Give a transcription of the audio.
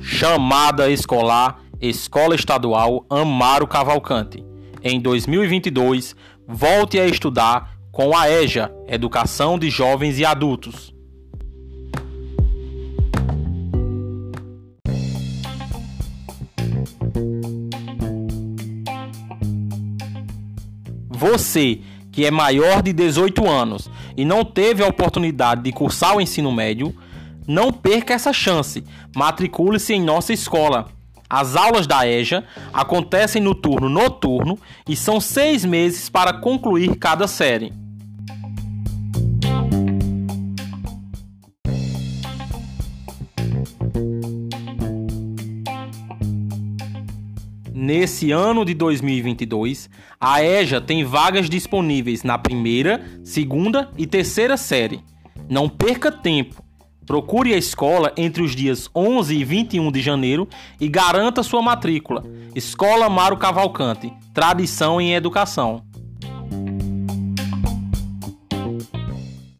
Chamada escolar Escola Estadual Amaro Cavalcante. Em 2022, volte a estudar com a EJA, Educação de Jovens e Adultos. Você que é maior de 18 anos e não teve a oportunidade de cursar o ensino médio, não perca essa chance. Matricule-se em nossa escola. As aulas da EJA acontecem no turno noturno e são seis meses para concluir cada série. Nesse ano de 2022, a EJA tem vagas disponíveis na primeira, segunda e terceira série. Não perca tempo. Procure a escola entre os dias 11 e 21 de janeiro e garanta sua matrícula. Escola Maro Cavalcante Tradição em Educação.